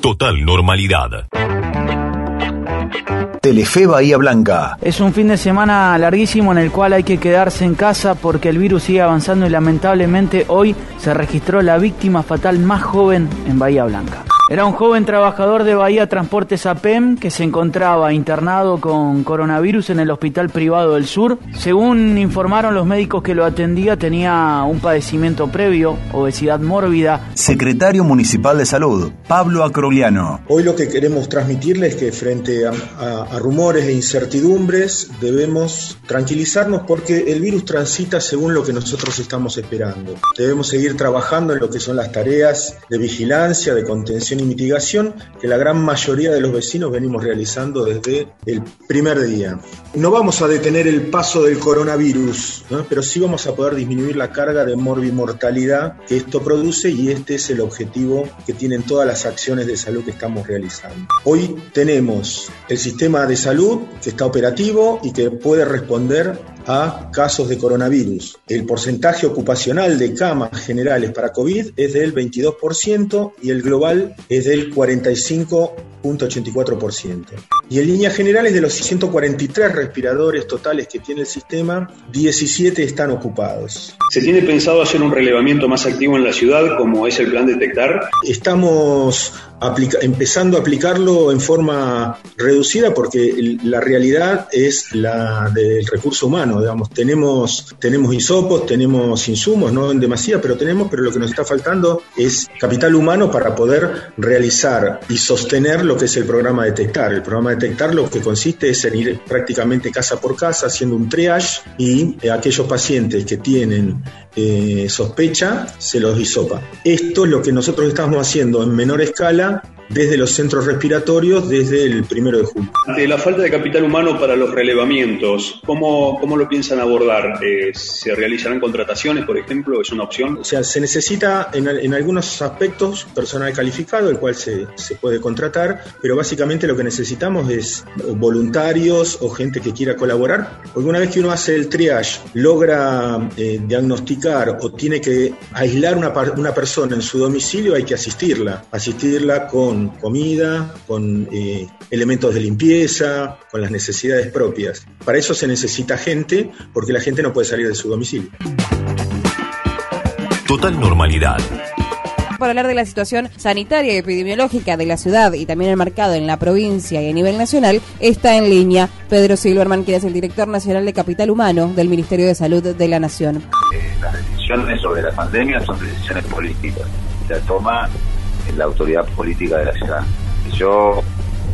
Total normalidad. Telefe Bahía Blanca. Es un fin de semana larguísimo en el cual hay que quedarse en casa porque el virus sigue avanzando y lamentablemente hoy se registró la víctima fatal más joven en Bahía Blanca. Era un joven trabajador de Bahía Transportes APEM que se encontraba internado con coronavirus en el Hospital Privado del Sur. Según informaron los médicos que lo atendía, tenía un padecimiento previo, obesidad mórbida. Secretario Municipal de Salud, Pablo Acroliano. Hoy lo que queremos transmitirles es que frente a, rumores e incertidumbres debemos tranquilizarnos porque el virus transita según lo que nosotros estamos esperando. Debemos seguir trabajando en lo que son las tareas de vigilancia, de contención y mitigación que la gran mayoría de los vecinos venimos realizando desde el primer día. No vamos a detener el paso del coronavirus, pero sí vamos a poder disminuir la carga de morbimortalidad que esto produce y este es el objetivo que tienen todas las acciones de salud que estamos realizando. Hoy tenemos el sistema de salud que está operativo y que puede responder a casos de coronavirus. El porcentaje ocupacional de camas generales para COVID es del 22% y el global es del 45.84%. Y en líneas generales, de los 143 respiradores totales que tiene el sistema, 17 están ocupados. ¿Se tiene pensado hacer un relevamiento más activo en la ciudad como es el plan Detectar? Estamos empezando a aplicarlo en forma reducida porque la realidad es la del recurso humano, digamos, tenemos, tenemos hisopos, tenemos insumos, no en demasía, pero tenemos, pero lo que nos está faltando es capital humano para poder realizar y sostener lo que es el programa Detectar. El programa Detectar lo que consiste es en ir prácticamente casa por casa haciendo un triage y eh, aquellos pacientes que tienen eh, sospecha se los hisopa. Esto es lo que nosotros estamos haciendo en menor escala desde los centros respiratorios desde el primero de julio. Ante la falta de capital humano para los relevamientos, ¿cómo, cómo lo piensan abordar? Eh, ¿Se realizarán contrataciones, por ejemplo? ¿Es una opción? O sea, se necesita en, en algunos aspectos personal calificado, el cual se, se, puede contratar, pero básicamente lo que necesitamos es voluntarios o gente que quiera colaborar, porque una vez que uno hace el triage, logra eh, diagnosticar o tiene que aislar una, una persona en su domicilio, hay que asistirla, asistirla con comida, con eh, elementos de limpieza, con las necesidades propias. Para eso se necesita gente porque la gente no puede salir de su domicilio. Total normalidad. Para hablar de la situación sanitaria y epidemiológica de la ciudad y también el mercado en la provincia y a nivel nacional, está en línea Pedro Silverman, quien es el director nacional de Capital Humano del Ministerio de Salud de la Nación. Eh, las decisiones sobre la pandemia son decisiones políticas. Se toma la autoridad política de la ciudad. Yo,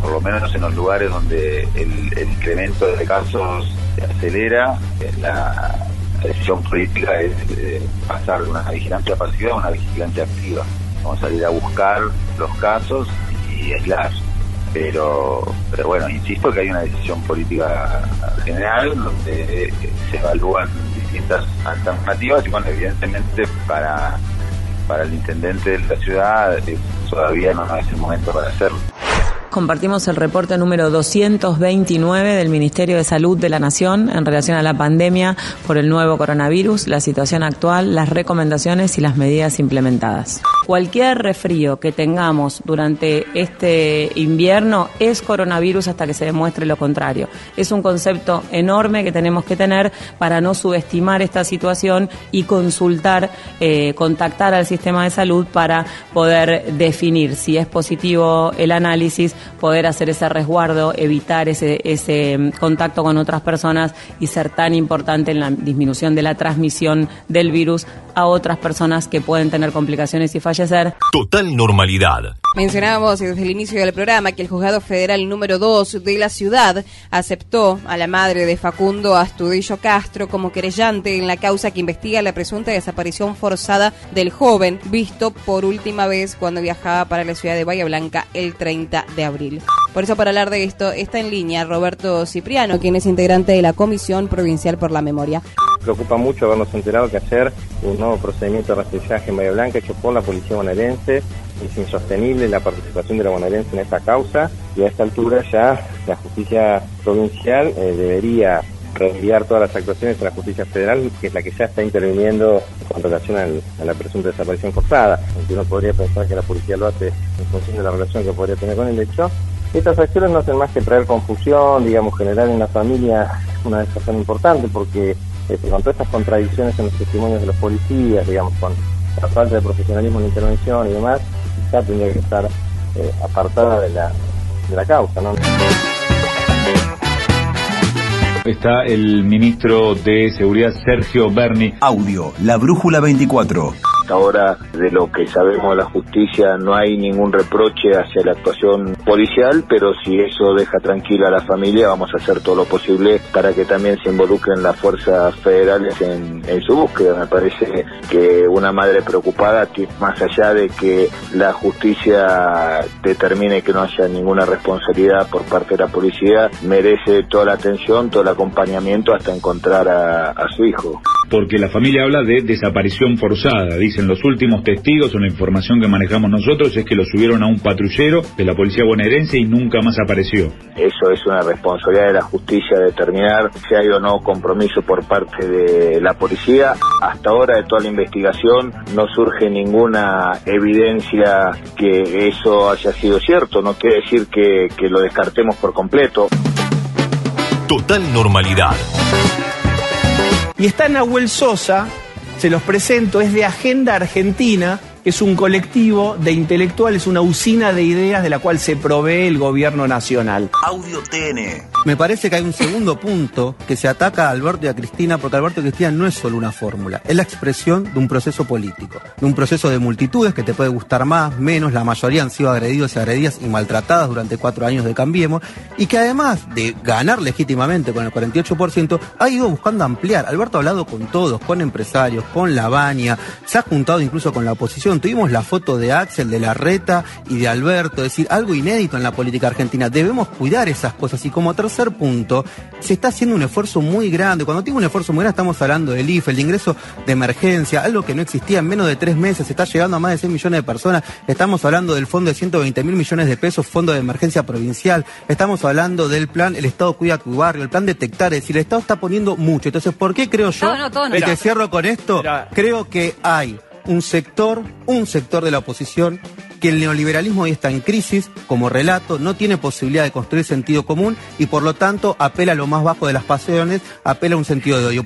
por lo menos en los lugares donde el, incremento de casos se acelera, la, decisión política es eh, pasar de una vigilancia pasiva a una vigilancia activa. Vamos a ir a buscar los casos y aislar. Pero, pero bueno, insisto que hay una decisión política general donde se evalúan distintas alternativas y bueno, evidentemente para para el intendente de la ciudad eh, todavía no es el momento para hacerlo compartimos el reporte número 229 del Ministerio de Salud de la Nación en relación a la pandemia por el nuevo coronavirus, la situación actual, las recomendaciones y las medidas implementadas. Cualquier resfrío que tengamos durante este invierno es coronavirus hasta que se demuestre lo contrario. Es un concepto enorme que tenemos que tener para no subestimar esta situación y consultar, eh, contactar al sistema de salud para poder definir si es positivo el análisis poder hacer ese resguardo, evitar ese, ese mm, contacto con otras personas y ser tan importante en la disminución de la transmisión del virus a otras personas que pueden tener complicaciones y fallecer. Total normalidad. Mencionábamos desde el inicio del programa que el juzgado federal número 2 de la ciudad aceptó a la madre de Facundo Astudillo Castro como querellante en la causa que investiga la presunta desaparición forzada del joven, visto por última vez cuando viajaba para la ciudad de Bahía Blanca el 30 de abril. Por eso, para hablar de esto, está en línea Roberto Cipriano, quien es integrante de la Comisión Provincial por la Memoria. Preocupa mucho habernos enterado que hacer un nuevo procedimiento de rastrillaje en Bahía Blanca hecho por la policía bonaerense es insostenible la participación de la bonaerense en esta causa y a esta altura ya la justicia provincial eh, debería reenviar todas las actuaciones a la justicia federal, que es la que ya está interviniendo con relación a la presunta desaparición forzada. Aunque uno podría pensar que la policía lo hace en función de la relación que podría tener con el hecho. Estas acciones no hacen más que traer confusión, digamos, generar en la familia una desazón importante, porque este, con todas estas contradicciones en los testimonios de los policías, digamos, con la falta de profesionalismo en la intervención y demás, ya tendría que estar eh, apartada de la, de la causa, ¿no? Está el ministro de Seguridad, Sergio Berni. Audio, La Brújula 24. Hasta ahora, de lo que sabemos de la justicia, no hay ningún reproche hacia la actuación policial, pero si eso deja tranquila a la familia, vamos a hacer todo lo posible para que también se involucren las fuerzas federales en, en su búsqueda. Me parece que una madre preocupada, más allá de que la justicia determine que no haya ninguna responsabilidad por parte de la policía, merece toda la atención, todo el acompañamiento hasta encontrar a, a su hijo. Porque la familia habla de desaparición forzada. Dicen los últimos testigos o la información que manejamos nosotros es que lo subieron a un patrullero de la policía bonaerense y nunca más apareció. Eso es una responsabilidad de la justicia determinar si hay o no compromiso por parte de la policía. Hasta ahora de toda la investigación no surge ninguna evidencia que eso haya sido cierto. No quiere decir que, que lo descartemos por completo. Total normalidad. Y está Nahuel Sosa, se los presento, es de Agenda Argentina, es un colectivo de intelectuales, una usina de ideas de la cual se provee el gobierno nacional. Audio TN. Me parece que hay un segundo punto que se ataca a Alberto y a Cristina, porque Alberto y Cristina no es solo una fórmula, es la expresión de un proceso político, de un proceso de multitudes que te puede gustar más, menos, la mayoría han sido agredidos y agredidas y maltratadas durante cuatro años de Cambiemos, y que además de ganar legítimamente con el 48%, ha ido buscando ampliar. Alberto ha hablado con todos, con empresarios, con la Baña, se ha juntado incluso con la oposición. Tuvimos la foto de Axel, de Larreta y de Alberto, es decir, algo inédito en la política argentina. Debemos cuidar esas cosas y como tercer punto, se está haciendo un esfuerzo muy grande. Cuando digo un esfuerzo muy grande, estamos hablando del IFE, el ingreso de emergencia, algo que no existía en menos de tres meses, está llegando a más de 6 millones de personas. Estamos hablando del fondo de 120 mil millones de pesos, fondo de emergencia provincial. Estamos hablando del plan El Estado cuida tu barrio, el plan detectar, es decir, el Estado está poniendo mucho. Entonces, ¿por qué creo yo? No, no, todo no. y te cierro con esto. Creo que hay un sector, un sector de la oposición que el neoliberalismo hoy está en crisis como relato, no tiene posibilidad de construir sentido común y por lo tanto apela a lo más bajo de las pasiones, apela a un sentido de odio.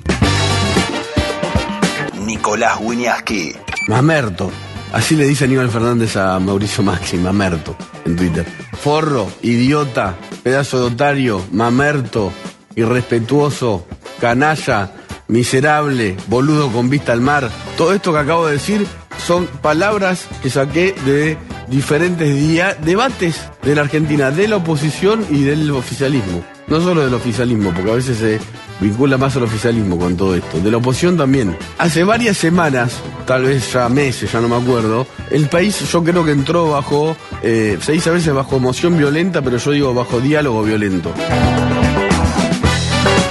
Nicolás Winiaski. Mamerto. Así le dice Aníbal Fernández a Mauricio Maxi, Mamerto, en Twitter. Forro, idiota, pedazo de otario, mamerto, irrespetuoso, canalla, miserable, boludo con vista al mar. Todo esto que acabo de decir son palabras que saqué de diferentes debates de la Argentina, de la oposición y del oficialismo. No solo del oficialismo, porque a veces se vincula más al oficialismo con todo esto. De la oposición también. Hace varias semanas, tal vez ya meses, ya no me acuerdo, el país yo creo que entró bajo, eh, se dice a veces bajo emoción violenta, pero yo digo bajo diálogo violento.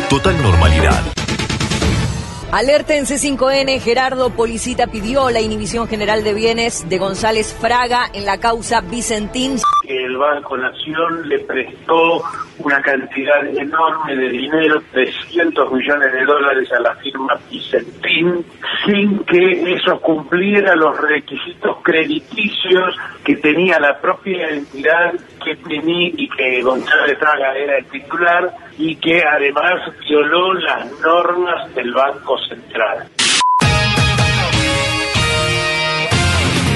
Total normalidad. Alerta en C5N, Gerardo Policita pidió la inhibición general de bienes de González Fraga en la causa Vicentín. el Banco Nación le prestó una cantidad enorme de dinero, 300 millones de dólares a la firma Vicentín, sin que eso cumpliera los requisitos crediticios que tenía la propia entidad que tenía y que González Fraga era el titular y que además violó las normas del Banco Central.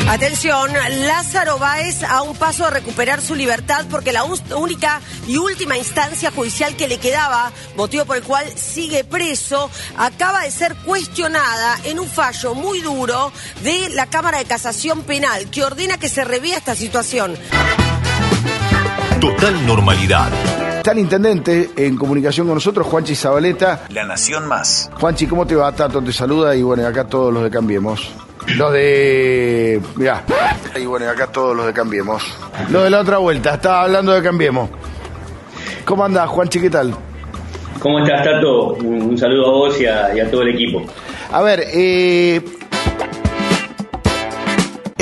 Atención, Lázaro Báez a un paso de recuperar su libertad porque la única y última instancia judicial que le quedaba, motivo por el cual sigue preso, acaba de ser cuestionada en un fallo muy duro de la Cámara de Casación Penal que ordena que se revía esta situación. Total normalidad. Está el intendente en comunicación con nosotros, Juanchi Zabaleta. La Nación Más. Juanchi, ¿cómo te va? Tato te saluda y bueno, acá todos los de Cambiemos. Los de... Mirá. Y bueno, acá todos los de Cambiemos. Lo de la otra vuelta, estaba hablando de Cambiemos. ¿Cómo andás, Juanchi? ¿Qué tal? ¿Cómo estás, Tato? Un, un saludo a vos y a, y a todo el equipo. A ver, eh...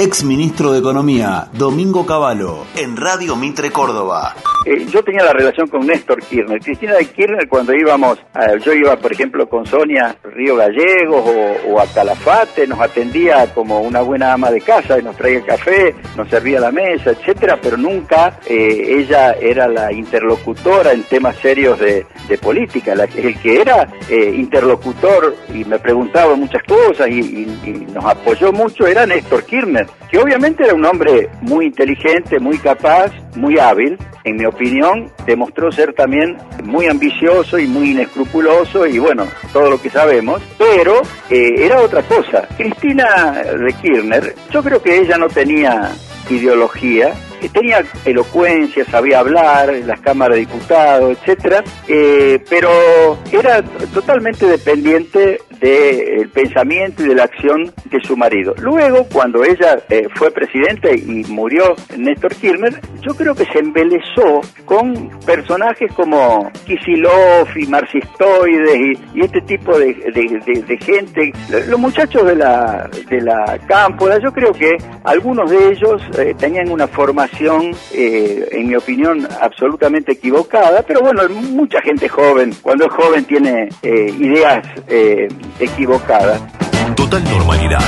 Ex ministro de Economía, Domingo Cavallo, en Radio Mitre Córdoba. Eh, yo tenía la relación con Néstor Kirchner. Cristina de Kirchner cuando íbamos, a- yo iba por ejemplo con Sonia Río Gallegos o, o a Calafate, nos atendía como una buena ama de casa y nos traía café, nos servía la mesa, etcétera, pero nunca eh, ella era la interlocutora en temas serios de, política. El que era eh, interlocutor y me preguntaba muchas cosas y, y- y nos apoyó mucho era Néstor Kirchner, que obviamente era un hombre muy inteligente, muy capaz, muy hábil. En mi opinión, demostró ser también muy ambicioso y muy inescrupuloso y bueno, todo lo que sabemos, pero eh, era otra cosa. Cristina de Kirchner, yo creo que ella no tenía ideología, tenía elocuencia, sabía hablar en las cámaras de diputados, etcétera, eh, pero era totalmente dependiente del pensamiento y de la acción de su marido. Luego, cuando ella eh, fue presidenta y murió Néstor Kirchner, yo creo que se embelezó con personajes como Kisilov y Marxistoides y, y este tipo de, gente. Los muchachos de la, de la cámpora, yo creo que algunos de ellos eh, tenían una formación, eh, en mi opinión, absolutamente equivocada, pero bueno, mucha gente joven, cuando es joven tiene eh, ideas equivocadas. Total normalidad.